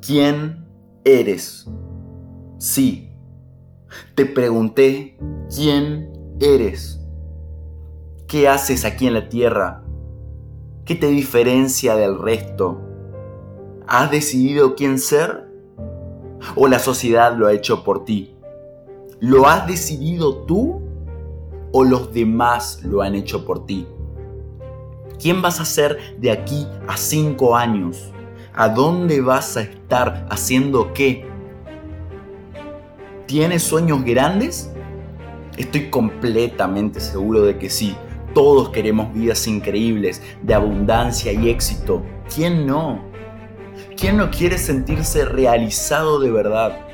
quién eres. Sí, te pregunté quién eres. ¿Qué haces aquí en la tierra? ¿Qué te diferencia del resto? ¿Has decidido quién ser? ¿O la sociedad lo ha hecho por ti? ¿Lo has decidido tú o los demás lo han hecho por ti? ¿Quién vas a ser de aquí a cinco años? ¿A dónde vas a estar haciendo qué? ¿Tienes sueños grandes? Estoy completamente seguro de que sí. Todos queremos vidas increíbles, de abundancia y éxito. ¿Quién no? ¿Quién no quiere sentirse realizado de verdad?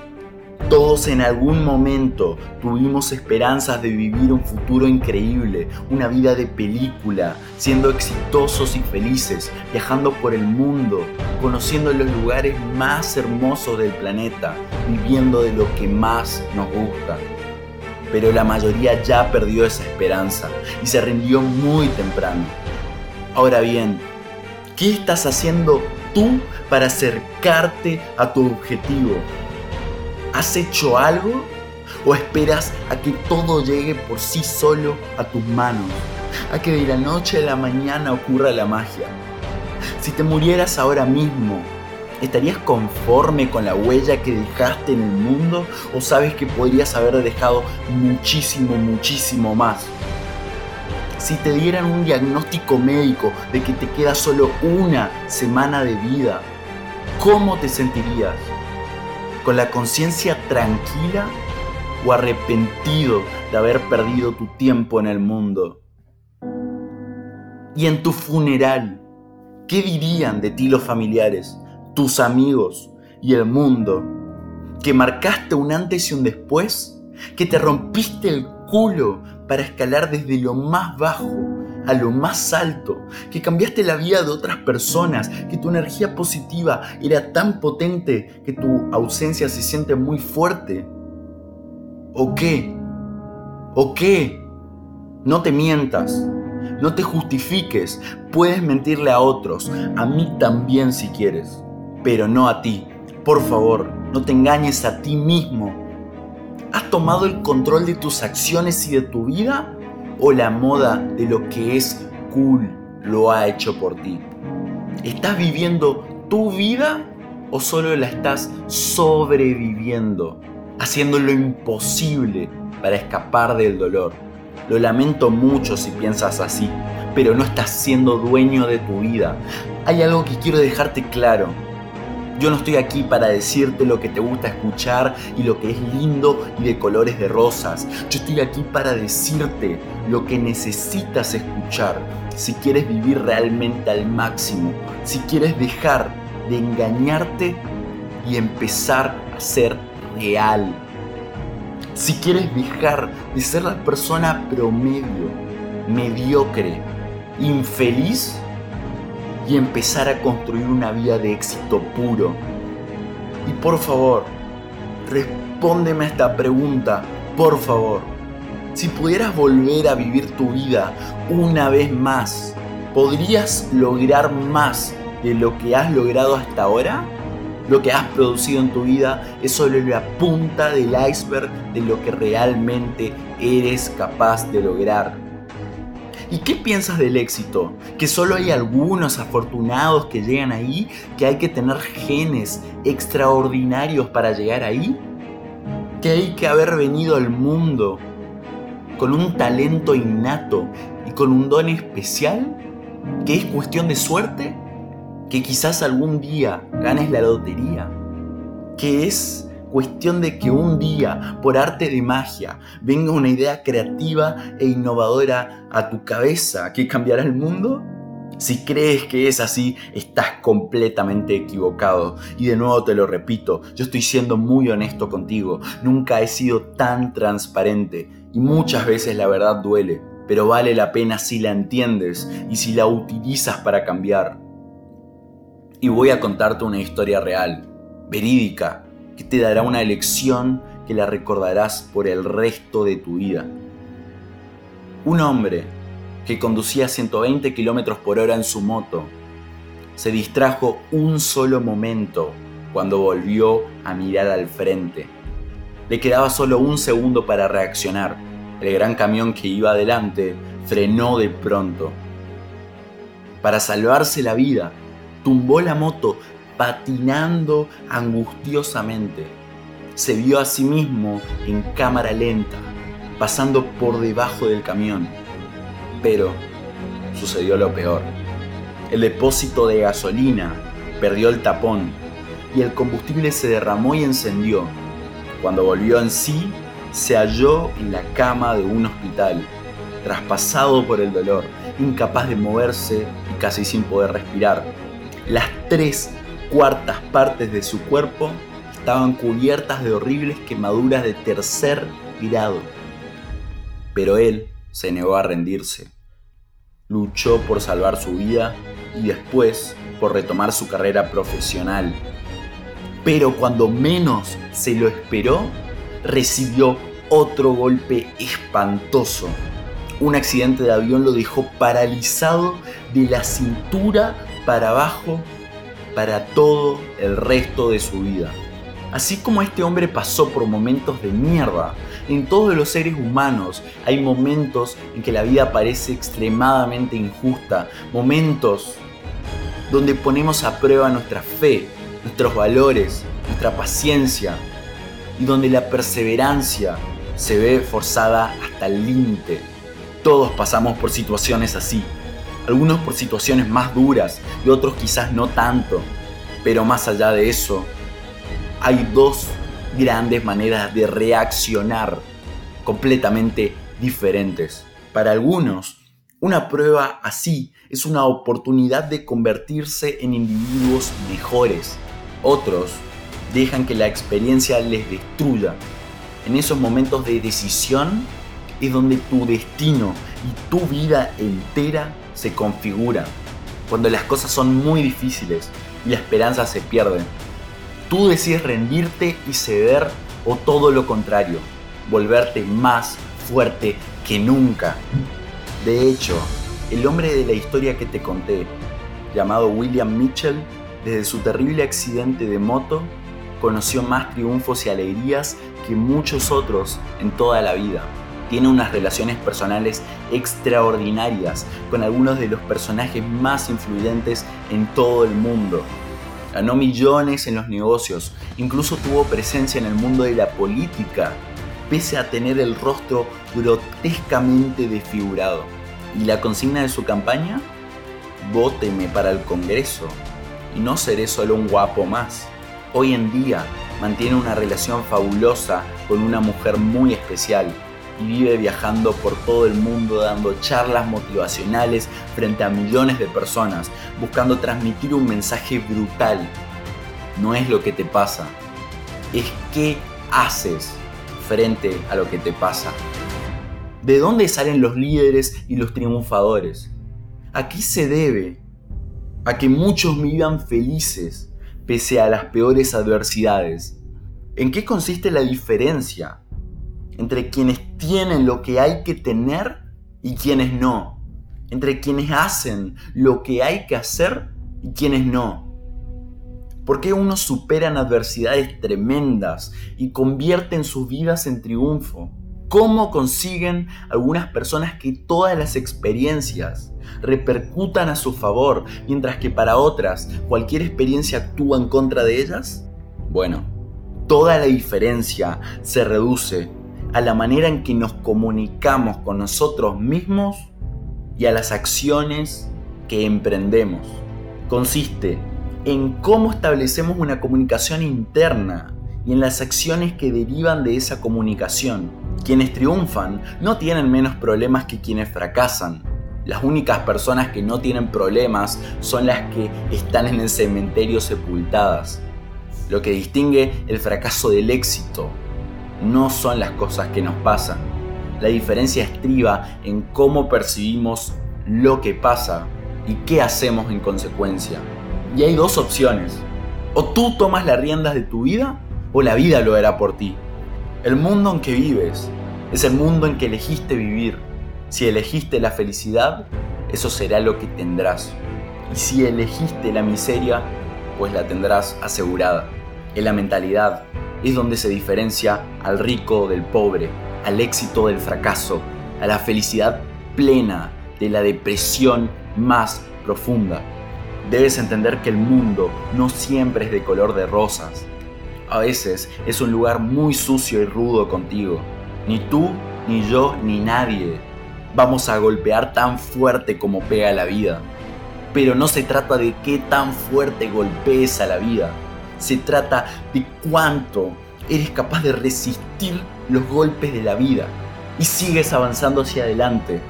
Todos en algún momento tuvimos esperanzas de vivir un futuro increíble, una vida de película, siendo exitosos y felices, viajando por el mundo, conociendo los lugares más hermosos del planeta, viviendo de lo que más nos gusta. Pero la mayoría ya perdió esa esperanza y se rindió muy temprano. Ahora bien, ¿qué estás haciendo tú para acercarte a tu objetivo? ¿Has hecho algo? ¿O esperas a que todo llegue por sí solo a tus manos? A que de la noche a la mañana ocurra la magia. Si te murieras ahora mismo, ¿estarías conforme con la huella que dejaste en el mundo? ¿O sabes que podrías haber dejado muchísimo, muchísimo más? Si te dieran un diagnóstico médico de que te queda solo una semana de vida, ¿cómo te sentirías? Con la conciencia tranquila o arrepentido de haber perdido tu tiempo en el mundo? Y en tu funeral, ¿qué dirían de ti los familiares, tus amigos y el mundo? ¿Que marcaste un antes y un después? ¿Que te rompiste el culo para escalar desde lo más bajo a lo más alto, que cambiaste la vida de otras personas, que tu energía positiva era tan potente que tu ausencia se siente muy fuerte. ¿O qué? ¿O qué? No te mientas, no te justifiques, puedes mentirle a otros, a mí también si quieres, pero no a ti. Por favor, no te engañes a ti mismo. ¿Has tomado el control de tus acciones y de tu vida? O la moda de lo que es cool lo ha hecho por ti? ¿Estás viviendo tu vida o solo la estás sobreviviendo, haciendo lo imposible para escapar del dolor? Lo lamento mucho si piensas así, pero no estás siendo dueño de tu vida. Hay algo que quiero dejarte claro. Yo no estoy aquí para decirte lo que te gusta escuchar y lo que es lindo y de colores de rosas. Yo estoy aquí para decirte lo que necesitas escuchar si quieres vivir realmente al máximo, si quieres dejar de engañarte y empezar a ser real. Si quieres dejar de ser la persona promedio, mediocre, infeliz y empezar a construir una vida de éxito puro. Y por favor, respóndeme a esta pregunta, por favor. Si pudieras volver a vivir tu vida una vez más, ¿podrías lograr más de lo que has logrado hasta ahora? Lo que has producido en tu vida es solo la punta del iceberg de lo que realmente eres capaz de lograr. ¿Y qué piensas del éxito? ¿Que solo hay algunos afortunados que llegan ahí? ¿Que hay que tener genes extraordinarios para llegar ahí? ¿Que hay que haber venido al mundo con un talento innato y con un don especial? ¿Que es cuestión de suerte? ¿Que quizás algún día ganes la lotería? ¿Que es cuestión de que un día, por arte de magia, venga una idea creativa e innovadora a tu cabeza que cambiará el mundo? Si crees que es así, estás completamente equivocado. Y de nuevo te lo repito, yo estoy siendo muy honesto contigo. Nunca he sido tan transparente y muchas veces la verdad duele, pero vale la pena si la entiendes y si la utilizas para cambiar. Y voy a contarte una historia real, verídica, que te dará una lección que la recordarás por el resto de tu vida. Un hombre que conducía 120 km por hora en su moto se distrajo un solo momento cuando volvió a mirar al frente. Le quedaba solo un segundo para reaccionar. El gran camión que iba adelante frenó de pronto. Para salvarse la vida, tumbó la moto patinando angustiosamente. Se vio a sí mismo en cámara lenta, pasando por debajo del camión. Pero sucedió lo peor. El depósito de gasolina perdió el tapón y el combustible se derramó y encendió. Cuando volvió en sí, se halló en la cama de un hospital, traspasado por el dolor, incapaz de moverse y casi sin poder respirar. Las tres cuartas partes de su cuerpo estaban cubiertas de horribles quemaduras de tercer grado. Pero él se negó a rendirse. Luchó por salvar su vida y después por retomar su carrera profesional. Pero cuando menos se lo esperó, recibió otro golpe espantoso. Un accidente de avión lo dejó paralizado de la cintura para abajo para todo el resto de su vida. Así como este hombre pasó por momentos de mierda, en todos los seres humanos hay momentos en que la vida parece extremadamente injusta, momentos donde ponemos a prueba nuestra fe, nuestros valores, nuestra paciencia y donde la perseverancia se ve forzada hasta el límite. Todos pasamos por situaciones así, algunos por situaciones más duras y otros quizás no tanto, pero más allá de eso, hay dos grandes maneras de reaccionar completamente diferentes. Para algunos, una prueba así es una oportunidad de convertirse en individuos mejores. Otros dejan que la experiencia les destruya. En esos momentos de decisión es donde tu destino y tu vida entera se configura. Cuando las cosas son muy difíciles y la esperanza se pierde. Tú decides rendirte y ceder o todo lo contrario, volverte más fuerte que nunca. De hecho, el hombre de la historia que te conté, llamado William Mitchell, desde su terrible accidente de moto, conoció más triunfos y alegrías que muchos otros en toda la vida. Tiene unas relaciones personales extraordinarias con algunos de los personajes más influyentes en todo el mundo. Ganó millones en los negocios, incluso tuvo presencia en el mundo de la política, pese a tener el rostro grotescamente desfigurado. ¿Y la consigna de su campaña? Vóteme para el Congreso y no seré solo un guapo más. Hoy en día mantiene una relación fabulosa con una mujer muy especial y vive viajando por todo el mundo dando charlas motivacionales frente a millones de personas, buscando transmitir un mensaje brutal. No es lo que te pasa, es qué haces frente a lo que te pasa. ¿De dónde salen los líderes y los triunfadores? ¿A qué se debe? A que muchos vivan felices pese a las peores adversidades. ¿En qué consiste la diferencia entre quienes tienen lo que hay que tener y quienes no? Entre quienes hacen lo que hay que hacer y quienes no. ¿Por qué unos superan adversidades tremendas y convierten sus vidas en triunfo? cómo consiguen algunas personas que todas las experiencias repercutan a su favor, mientras que para otras cualquier experiencia actúa en contra de ellas? Bueno, toda la diferencia se reduce a la manera en que nos comunicamos con nosotros mismos y a las acciones que emprendemos. Consiste en cómo establecemos una comunicación interna y en las acciones que derivan de esa comunicación. Quienes triunfan no tienen menos problemas que quienes fracasan. Las únicas personas que no tienen problemas son las que están en el cementerio sepultadas. Lo que distingue el fracaso del éxito no son las cosas que nos pasan. La diferencia estriba en cómo percibimos lo que pasa y qué hacemos en consecuencia. Y hay dos opciones. O tú tomas las riendas de tu vida o la vida lo hará por ti. El mundo en que vives es el mundo en que elegiste vivir. Si elegiste la felicidad, eso será lo que tendrás. Y si elegiste la miseria, pues la tendrás asegurada. en la mentalidad, es donde se diferencia al rico del pobre, al éxito del fracaso, a la felicidad plena de la depresión más profunda. Debes entender que el mundo no siempre es de color de rosas. A veces es un lugar muy sucio y rudo contigo. Ni tú, ni yo, ni nadie vamos a golpear tan fuerte como pega la vida. Pero no se trata de qué tan fuerte golpees a la vida. Se trata de cuánto eres capaz de resistir los golpes de la vida y sigues avanzando hacia adelante.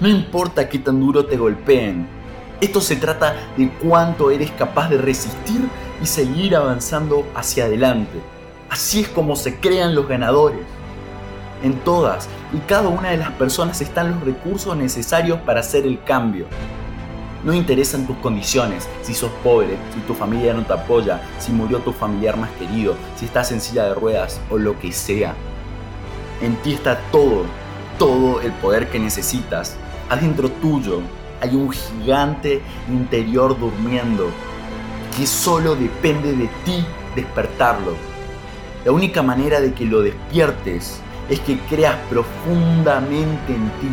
No importa qué tan duro te golpeen, esto se trata de cuánto eres capaz de resistir y seguir avanzando hacia adelante. Así es como se crean los ganadores. En todas y cada una de las personas están los recursos necesarios para hacer el cambio. No interesan tus condiciones, si sos pobre, si tu familia no te apoya, si murió tu familiar más querido, si estás en silla de ruedas o lo que sea. En ti está todo, todo el poder que necesitas. Adentro tuyo hay un gigante interior durmiendo que solo depende de ti despertarlo. La única manera de que lo despiertes es que creas profundamente en ti,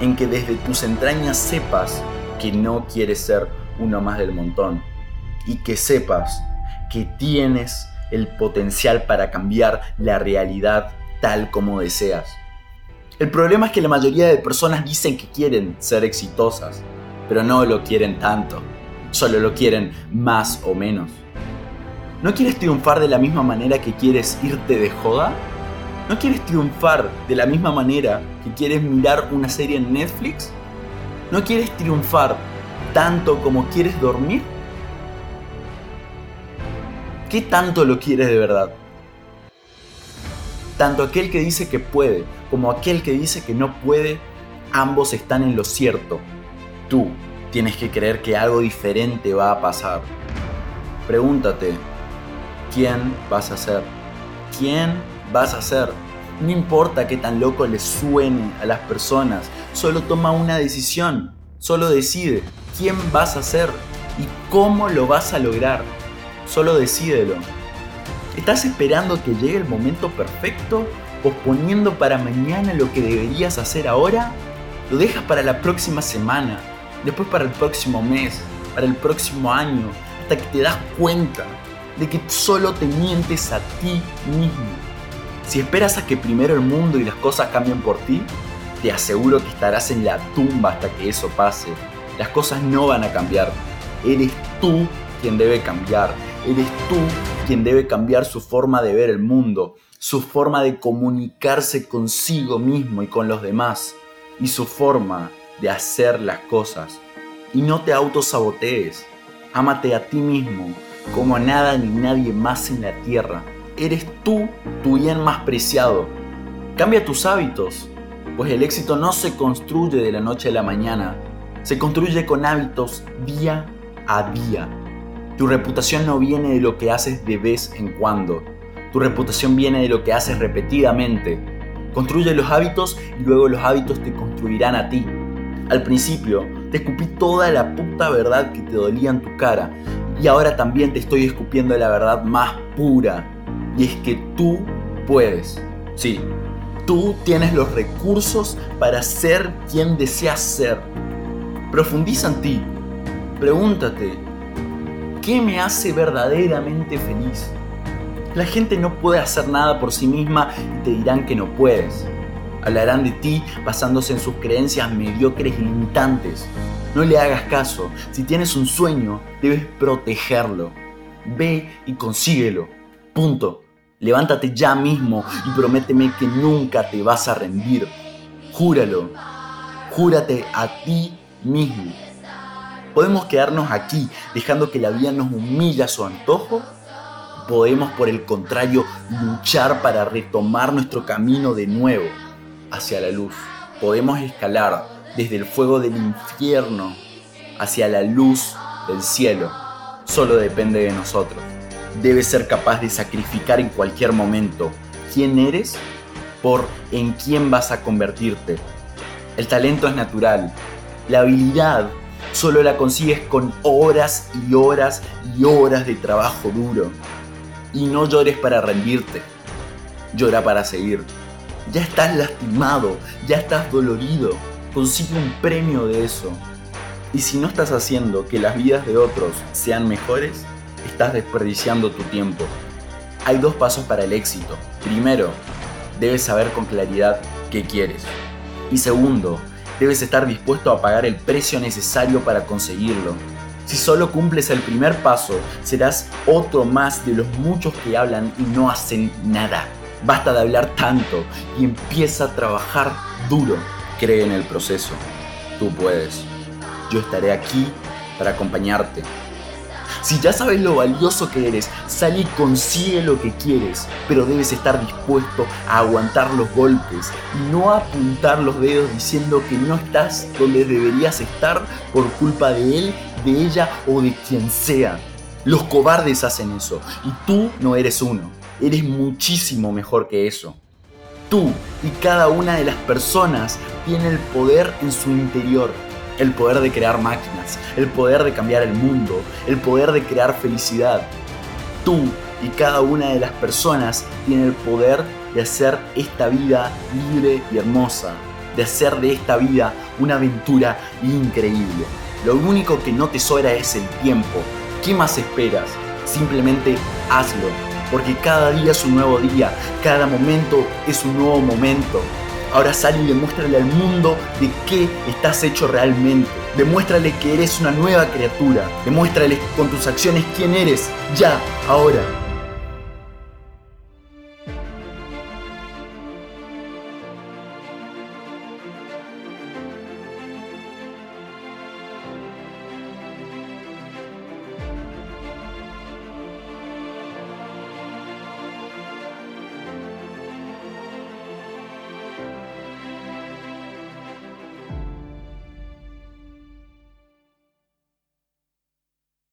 en que desde tus entrañas sepas que no quieres ser uno más del montón y que sepas que tienes el potencial para cambiar la realidad tal como deseas. El problema es que la mayoría de personas dicen que quieren ser exitosas, pero no lo quieren tanto, solo lo quieren más o menos. ¿No quieres triunfar de la misma manera que quieres irte de joda? ¿No quieres triunfar de la misma manera que quieres mirar una serie en Netflix? ¿No quieres triunfar tanto como quieres dormir? ¿Qué tanto lo quieres de verdad? Tanto aquel que dice que puede como aquel que dice que no puede, ambos están en lo cierto. Tú tienes que creer que algo diferente va a pasar. Pregúntate, ¿quién vas a ser? ¿Quién vas a ser? No importa qué tan loco le suene a las personas, solo toma una decisión, solo decide quién vas a ser y cómo lo vas a lograr. Solo decídelo. ¿Estás esperando que llegue el momento perfecto? ¿Posponiendo para mañana lo que deberías hacer ahora? Lo dejas para la próxima semana, después para el próximo mes, para el próximo año, hasta que te das cuenta de que solo te mientes a ti mismo. Si esperas a que primero el mundo y las cosas cambien por ti, te aseguro que estarás en la tumba hasta que eso pase. Las cosas no van a cambiar. Eres tú quien debe cambiar. Eres tú quien debe cambiar su forma de ver el mundo, su forma de comunicarse consigo mismo y con los demás, y su forma de hacer las cosas. Y no te autosabotees. Ámate a ti mismo como a nada ni nadie más en la tierra eres tú tu bien más preciado. Cambia tus hábitos, pues el éxito no se construye de la noche a la mañana, se construye con hábitos día a día. Tu reputación no viene de lo que haces de vez en cuando, tu reputación viene de lo que haces repetidamente. Construye los hábitos y luego los hábitos te construirán a ti. Al principio te escupí toda la puta verdad que te dolía en tu cara y ahora también te estoy escupiendo la verdad más pura y es que tú puedes. Sí, tú tienes los recursos para ser quien deseas ser. Profundiza en ti. Pregúntate, ¿qué me hace verdaderamente feliz? La gente no puede hacer nada por sí misma y te dirán que no puedes. Hablarán de ti basándose en sus creencias mediocres y limitantes. No le hagas caso. Si tienes un sueño, debes protegerlo. Ve y consíguelo. Punto. Levántate ya mismo y prométeme que nunca te vas a rendir. Júralo. Júrate a ti mismo. ¿Podemos quedarnos aquí dejando que la vida nos humilla a su antojo? Podemos, por el contrario, luchar para retomar nuestro camino de nuevo hacia la luz. Podemos escalar desde el fuego del infierno hacia la luz del cielo. Solo depende de nosotros debes ser capaz de sacrificar en cualquier momento quién eres por en quién vas a convertirte. El talento es natural. La habilidad solo la consigues con horas y horas y horas de trabajo duro. Y no llores para rendirte, llora para seguir. Ya estás lastimado, ya estás dolorido, consigue un premio de eso. Y si no estás haciendo que las vidas de otros sean mejores, estás desperdiciando tu tiempo. Hay dos pasos para el éxito. Primero, debes saber con claridad qué quieres. Y segundo, debes estar dispuesto a pagar el precio necesario para conseguirlo. Si solo cumples el primer paso, serás otro más de los muchos que hablan y no hacen nada. Basta de hablar tanto y empieza a trabajar duro. Cree en el proceso. Tú puedes. Yo estaré aquí para acompañarte. Si ya sabes lo valioso que eres, sal y consigue lo que quieres, pero debes estar dispuesto a aguantar los golpes y no apuntar los dedos diciendo que no estás donde deberías estar por culpa de él, de ella o de quien sea. Los cobardes hacen eso y tú no eres uno, eres muchísimo mejor que eso. Tú y cada una de las personas tiene el poder en su interior el poder de crear máquinas, el poder de cambiar el mundo, el poder de crear felicidad. Tú y cada una de las personas tiene el poder de hacer esta vida libre y hermosa, de hacer de esta vida una aventura increíble. Lo único que no te sobra es el tiempo. ¿Qué más esperas? Simplemente hazlo, porque cada día es un nuevo día, cada momento es un nuevo momento. Ahora sal y demuéstrale al mundo de qué estás hecho realmente. Demuéstrale que eres una nueva criatura. Demuéstrale con tus acciones quién eres. Ya, ahora.